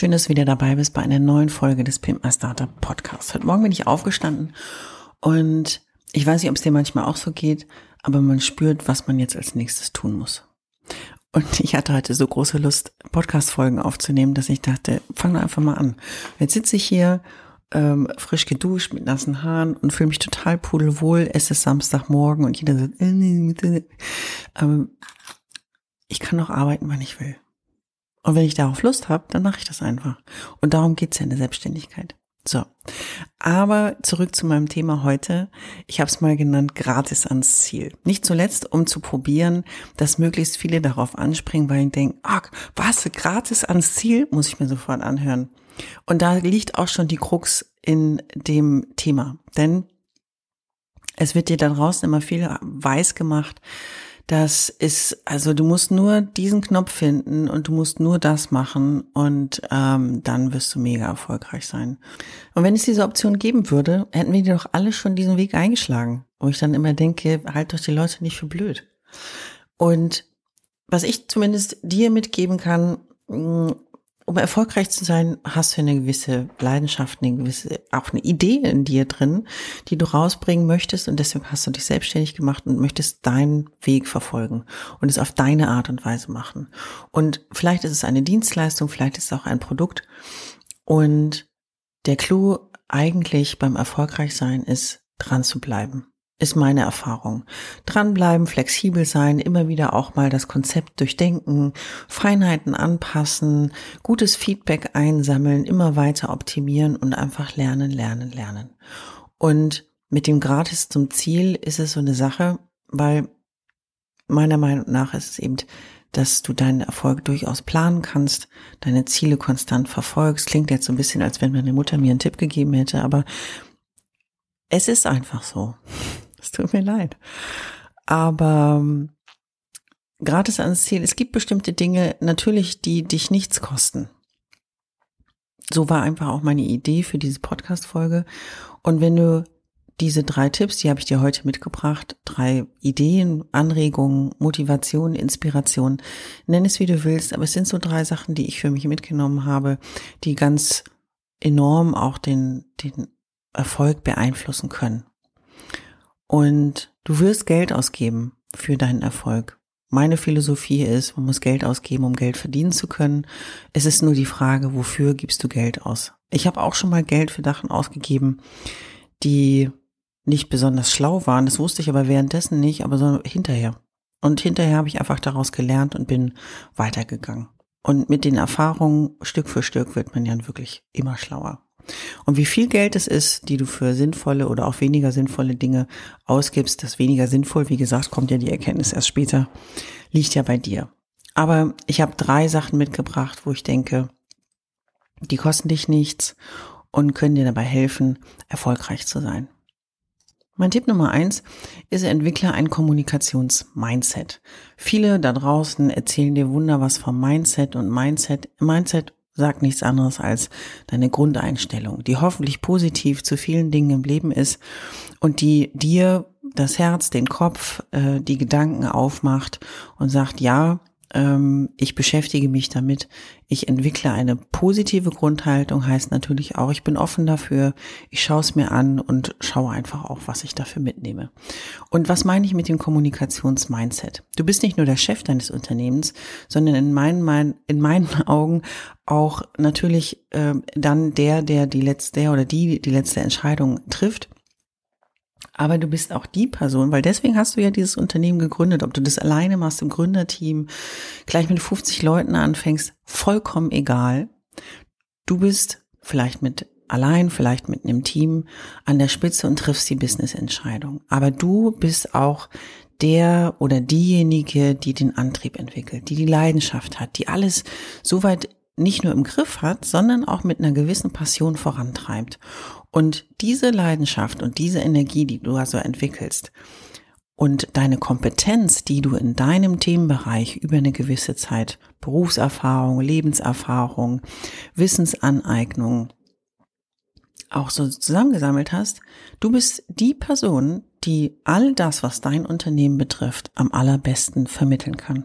Schön, dass du wieder dabei bist bei einer neuen Folge des Pimp My Startup Podcasts. Heute Morgen bin ich aufgestanden und ich weiß nicht, ob es dir manchmal auch so geht, aber man spürt, was man jetzt als nächstes tun muss. Und ich hatte heute so große Lust, Podcast-Folgen aufzunehmen, dass ich dachte, fang doch einfach mal an. Jetzt sitze ich hier, ähm, frisch geduscht, mit nassen Haaren und fühle mich total pudelwohl. Es ist Samstagmorgen und jeder sagt, äh, ähm, ich kann noch arbeiten, wann ich will. Und wenn ich darauf Lust habe, dann mache ich das einfach. Und darum geht's ja in der Selbstständigkeit. So, aber zurück zu meinem Thema heute. Ich habe es mal genannt, gratis ans Ziel. Nicht zuletzt, um zu probieren, dass möglichst viele darauf anspringen, weil ich denke, ach, was, gratis ans Ziel, muss ich mir sofort anhören. Und da liegt auch schon die Krux in dem Thema. Denn es wird dir da draußen immer viel weiß gemacht, das ist, also du musst nur diesen Knopf finden und du musst nur das machen und ähm, dann wirst du mega erfolgreich sein. Und wenn es diese Option geben würde, hätten wir doch alle schon diesen Weg eingeschlagen. Wo ich dann immer denke, halt doch die Leute nicht für blöd. Und was ich zumindest dir mitgeben kann, um erfolgreich zu sein, hast du eine gewisse Leidenschaft, eine gewisse, auch eine Idee in dir drin, die du rausbringen möchtest. Und deswegen hast du dich selbstständig gemacht und möchtest deinen Weg verfolgen und es auf deine Art und Weise machen. Und vielleicht ist es eine Dienstleistung, vielleicht ist es auch ein Produkt. Und der Clou eigentlich beim Erfolgreichsein ist, dran zu bleiben ist meine Erfahrung. Dranbleiben, flexibel sein, immer wieder auch mal das Konzept durchdenken, Feinheiten anpassen, gutes Feedback einsammeln, immer weiter optimieren und einfach lernen, lernen, lernen. Und mit dem Gratis zum Ziel ist es so eine Sache, weil meiner Meinung nach ist es eben, dass du deinen Erfolg durchaus planen kannst, deine Ziele konstant verfolgst. Klingt jetzt so ein bisschen, als wenn meine Mutter mir einen Tipp gegeben hätte, aber es ist einfach so. Es tut mir leid. Aber ähm, gratis ans Ziel, es gibt bestimmte Dinge natürlich, die dich nichts kosten. So war einfach auch meine Idee für diese Podcast-Folge. Und wenn du diese drei Tipps, die habe ich dir heute mitgebracht, drei Ideen, Anregungen, Motivation, Inspiration, nenn es wie du willst, aber es sind so drei Sachen, die ich für mich mitgenommen habe, die ganz enorm auch den, den Erfolg beeinflussen können. Und du wirst Geld ausgeben für deinen Erfolg. Meine Philosophie ist, man muss Geld ausgeben, um Geld verdienen zu können. Es ist nur die Frage, wofür gibst du Geld aus? Ich habe auch schon mal Geld für Sachen ausgegeben, die nicht besonders schlau waren. Das wusste ich aber währenddessen nicht, aber so hinterher. Und hinterher habe ich einfach daraus gelernt und bin weitergegangen. Und mit den Erfahrungen Stück für Stück wird man ja wirklich immer schlauer. Und wie viel Geld es ist, die du für sinnvolle oder auch weniger sinnvolle Dinge ausgibst, das weniger sinnvoll, wie gesagt, kommt ja die Erkenntnis erst später, liegt ja bei dir. Aber ich habe drei Sachen mitgebracht, wo ich denke, die kosten dich nichts und können dir dabei helfen, erfolgreich zu sein. Mein Tipp Nummer eins ist, entwickle ein Kommunikations-Mindset. Viele da draußen erzählen dir wunder was vom Mindset und Mindset. Mindset sagt nichts anderes als deine Grundeinstellung, die hoffentlich positiv zu vielen Dingen im Leben ist und die dir das Herz, den Kopf, äh, die Gedanken aufmacht und sagt, ja, ich beschäftige mich damit, ich entwickle eine positive Grundhaltung, heißt natürlich auch, ich bin offen dafür, ich schaue es mir an und schaue einfach auch, was ich dafür mitnehme. Und was meine ich mit dem Kommunikationsmindset? Du bist nicht nur der Chef deines Unternehmens, sondern in meinen, mein, in meinen Augen auch natürlich äh, dann der, der die letzte, der oder die die letzte Entscheidung trifft Aber du bist auch die Person, weil deswegen hast du ja dieses Unternehmen gegründet. Ob du das alleine machst im Gründerteam, gleich mit 50 Leuten anfängst, vollkommen egal. Du bist vielleicht mit allein, vielleicht mit einem Team an der Spitze und triffst die Business-Entscheidung. Aber du bist auch der oder diejenige, die den Antrieb entwickelt, die die Leidenschaft hat, die alles so weit nicht nur im Griff hat, sondern auch mit einer gewissen Passion vorantreibt. Und diese Leidenschaft und diese Energie, die du also entwickelst und deine Kompetenz, die du in deinem Themenbereich über eine gewisse Zeit, Berufserfahrung, Lebenserfahrung, Wissensaneignung, auch so zusammengesammelt hast, du bist die Person, die all das, was dein Unternehmen betrifft, am allerbesten vermitteln kann.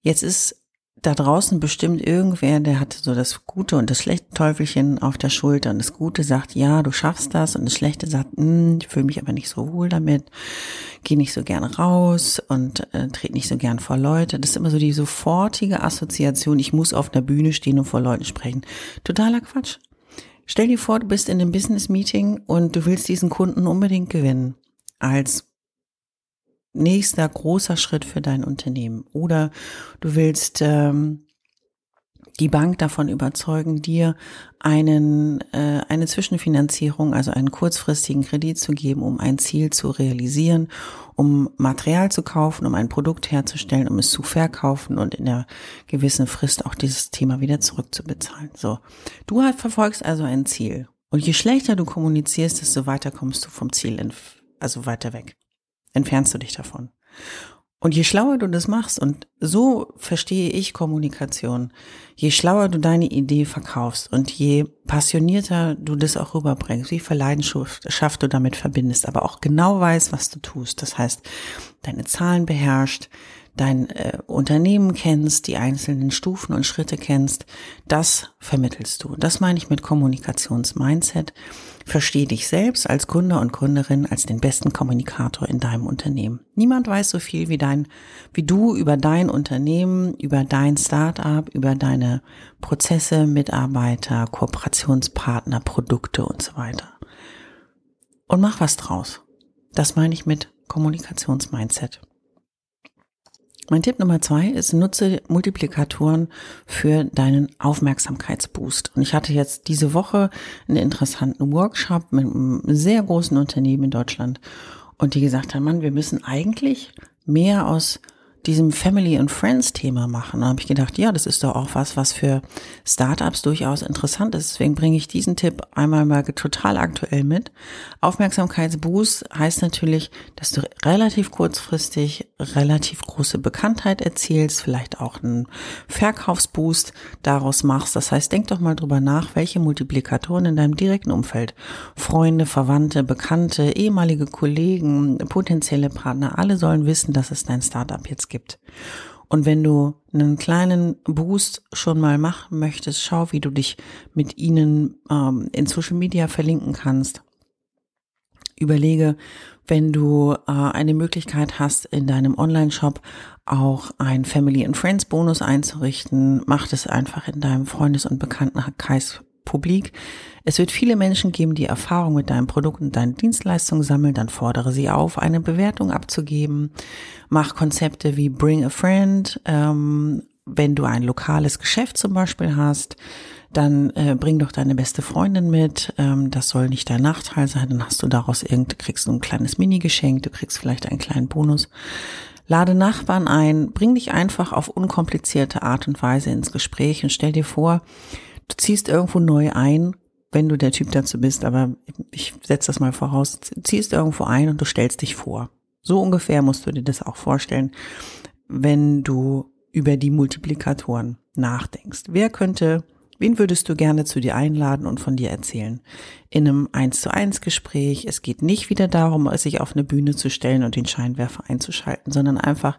Jetzt ist da draußen bestimmt irgendwer, der hat so das Gute und das schlechte Teufelchen auf der Schulter und das Gute sagt, ja, du schaffst das und das Schlechte sagt, hm, ich fühle mich aber nicht so wohl damit, gehe nicht so gern raus und äh, trete nicht so gern vor Leute. Das ist immer so die sofortige Assoziation, ich muss auf einer Bühne stehen und vor Leuten sprechen. Totaler Quatsch. Stell dir vor, du bist in einem Business-Meeting und du willst diesen Kunden unbedingt gewinnen als nächster großer Schritt für dein Unternehmen. Oder du willst ähm, die Bank davon überzeugen, dir einen, äh, eine Zwischenfinanzierung, also einen kurzfristigen Kredit zu geben, um ein Ziel zu realisieren, um Material zu kaufen, um ein Produkt herzustellen, um es zu verkaufen und in der gewissen Frist auch dieses Thema wieder zurückzubezahlen. So, du halt verfolgst also ein Ziel. Und je schlechter du kommunizierst, desto weiter kommst du vom Ziel, also weiter weg entfernst du dich davon. Und je schlauer du das machst, und so verstehe ich Kommunikation, je schlauer du deine Idee verkaufst und je passionierter du das auch rüberbringst, wie viel Leidenschaft du damit verbindest, aber auch genau weißt, was du tust. Das heißt, deine Zahlen beherrscht, dein äh, Unternehmen kennst, die einzelnen Stufen und Schritte kennst, das vermittelst du. Das meine ich mit Kommunikationsmindset. Versteh dich selbst als Gründer und Gründerin als den besten Kommunikator in deinem Unternehmen. Niemand weiß so viel wie dein, wie du über dein Unternehmen, über dein Startup, über deine Prozesse, Mitarbeiter, Kooperationspartner, Produkte und so weiter. Und mach was draus. Das meine ich mit Kommunikationsmindset. Mein Tipp Nummer zwei ist, nutze Multiplikatoren für deinen Aufmerksamkeitsboost. Und ich hatte jetzt diese Woche einen interessanten Workshop mit einem sehr großen Unternehmen in Deutschland und die gesagt haben, Mann, wir müssen eigentlich mehr aus diesem Family and Friends Thema machen. Da habe ich gedacht, ja, das ist doch auch was, was für Startups durchaus interessant ist. Deswegen bringe ich diesen Tipp einmal mal total aktuell mit. Aufmerksamkeitsboost heißt natürlich, dass du relativ kurzfristig relativ große Bekanntheit erzielst, vielleicht auch einen Verkaufsboost daraus machst. Das heißt, denk doch mal drüber nach, welche Multiplikatoren in deinem direkten Umfeld, Freunde, Verwandte, Bekannte, ehemalige Kollegen, potenzielle Partner, alle sollen wissen, dass es dein Startup jetzt gibt. Und wenn du einen kleinen Boost schon mal machen möchtest, schau, wie du dich mit ihnen ähm, in Social Media verlinken kannst. Überlege, wenn du äh, eine Möglichkeit hast, in deinem Online-Shop auch ein Family and Friends Bonus einzurichten, mach das einfach in deinem Freundes- und Bekanntenkreis publik. Es wird viele Menschen geben, die Erfahrung mit deinem Produkt und deinen Dienstleistungen sammeln. Dann fordere sie auf, eine Bewertung abzugeben. Mach Konzepte wie Bring a Friend. Ähm, wenn du ein lokales Geschäft zum Beispiel hast, dann äh, bring doch deine beste Freundin mit. Ähm, das soll nicht dein Nachteil sein. Dann hast du daraus irgend, kriegst du ein kleines Mini-Geschenk, du kriegst vielleicht einen kleinen Bonus. Lade Nachbarn ein, bring dich einfach auf unkomplizierte Art und Weise ins Gespräch und stell dir vor, du ziehst irgendwo neu ein, wenn du der Typ dazu bist, aber ich setze das mal voraus, ziehst irgendwo ein und du stellst dich vor. So ungefähr musst du dir das auch vorstellen, wenn du über die Multiplikatoren nachdenkst. Wer könnte, wen würdest du gerne zu dir einladen und von dir erzählen? In einem 1 zu 1 Gespräch. Es geht nicht wieder darum, sich auf eine Bühne zu stellen und den Scheinwerfer einzuschalten, sondern einfach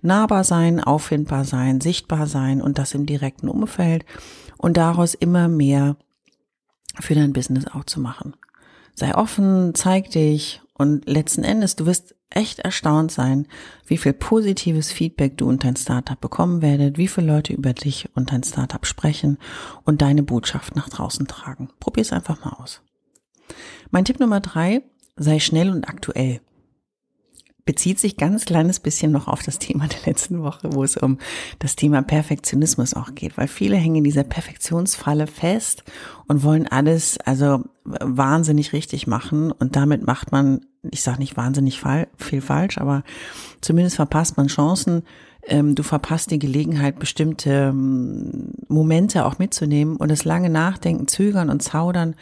nahbar sein, auffindbar sein, sichtbar sein und das im direkten Umfeld und daraus immer mehr für dein Business auch zu machen. Sei offen, zeig dich und letzten Endes, du wirst echt erstaunt sein, wie viel positives Feedback du und dein Startup bekommen werdet, wie viele Leute über dich und dein Startup sprechen und deine Botschaft nach draußen tragen. Probier es einfach mal aus. Mein Tipp Nummer drei, sei schnell und aktuell bezieht sich ganz kleines bisschen noch auf das Thema der letzten Woche, wo es um das Thema Perfektionismus auch geht, weil viele hängen in dieser Perfektionsfalle fest und wollen alles also wahnsinnig richtig machen. Und damit macht man, ich sage nicht wahnsinnig viel falsch, aber zumindest verpasst man Chancen. Ähm, du verpasst die Gelegenheit, bestimmte ähm, Momente auch mitzunehmen und das lange Nachdenken, Zögern und Zaudern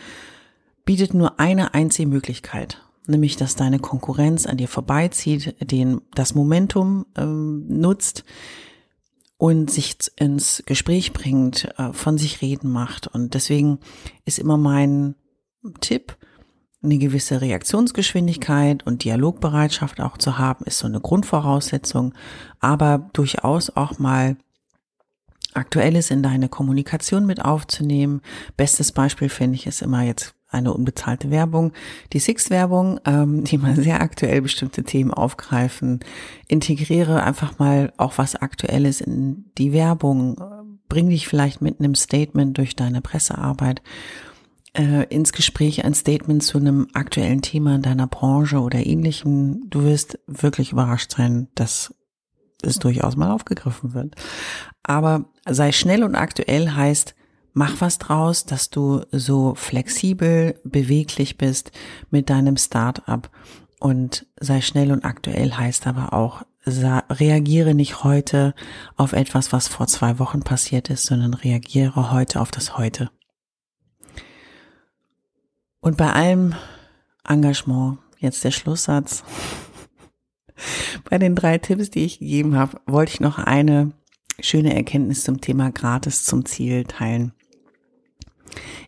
bietet nur eine einzige Möglichkeit nämlich dass deine Konkurrenz an dir vorbeizieht, den das Momentum ähm, nutzt und sich ins Gespräch bringt, äh, von sich reden macht. Und deswegen ist immer mein Tipp, eine gewisse Reaktionsgeschwindigkeit und Dialogbereitschaft auch zu haben, ist so eine Grundvoraussetzung, aber durchaus auch mal Aktuelles in deine Kommunikation mit aufzunehmen. Bestes Beispiel finde ich ist immer jetzt eine unbezahlte Werbung, die Sixt-Werbung, ähm, die mal sehr aktuell bestimmte Themen aufgreifen. Integriere einfach mal auch was Aktuelles in die Werbung. Bring dich vielleicht mit einem Statement durch deine Pressearbeit äh, ins Gespräch, ein Statement zu einem aktuellen Thema in deiner Branche oder ähnlichem. Du wirst wirklich überrascht sein, dass es durchaus mal aufgegriffen wird. Aber sei schnell und aktuell heißt, mach was draus, dass du so flexibel, beweglich bist mit deinem Startup und sei schnell und aktuell heißt aber auch, reagiere nicht heute auf etwas, was vor zwei Wochen passiert ist, sondern reagiere heute auf das Heute. Und bei allem Engagement, jetzt der Schlusssatz, bei den drei Tipps, die ich gegeben habe, wollte ich noch eine schöne Erkenntnis zum Thema Gratis zum Ziel teilen.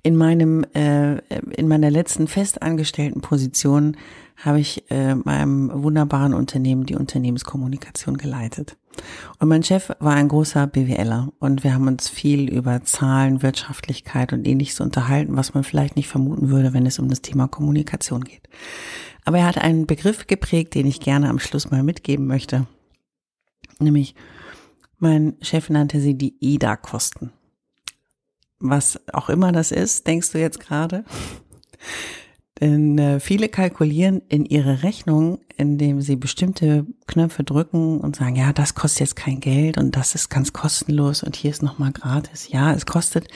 In meinem, äh, in meiner letzten festangestellten Position habe ich äh, meinem wunderbaren Unternehmen die Unternehmenskommunikation geleitet. Und mein Chef war ein großer BWLer und wir haben uns viel über Zahlen, Wirtschaftlichkeit und ähnliches unterhalten, was man vielleicht nicht vermuten würde, wenn es um das Thema Kommunikation geht. Aber er hat einen Begriff geprägt, den ich gerne am Schluss mal mitgeben möchte. Nämlich, mein Chef nannte sie die EDA-Kosten was auch immer das ist, denkst du jetzt gerade? Denn äh, viele kalkulieren in ihre Rechnung, indem sie bestimmte Knöpfe drücken und sagen, ja, das kostet jetzt kein Geld und das ist ganz kostenlos und hier ist nochmal gratis. Ja, es kostet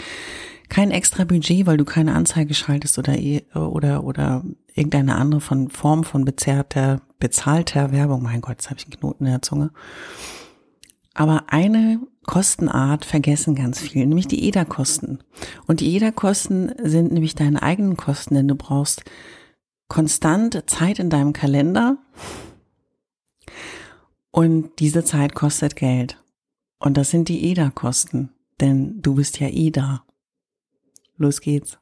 kein extra Budget, weil du keine Anzeige schaltest oder oder oder irgendeine andere von Form von bezerrter, bezahlter Werbung. Mein Gott, jetzt habe ich einen Knoten in der Zunge. Aber eine Kostenart vergessen ganz viel, nämlich die EDA-Kosten. Und die EDA-Kosten sind nämlich deine eigenen Kosten, denn du brauchst konstant Zeit in deinem Kalender und diese Zeit kostet Geld. Und das sind die EDA-Kosten, denn du bist ja EDA. Los geht's.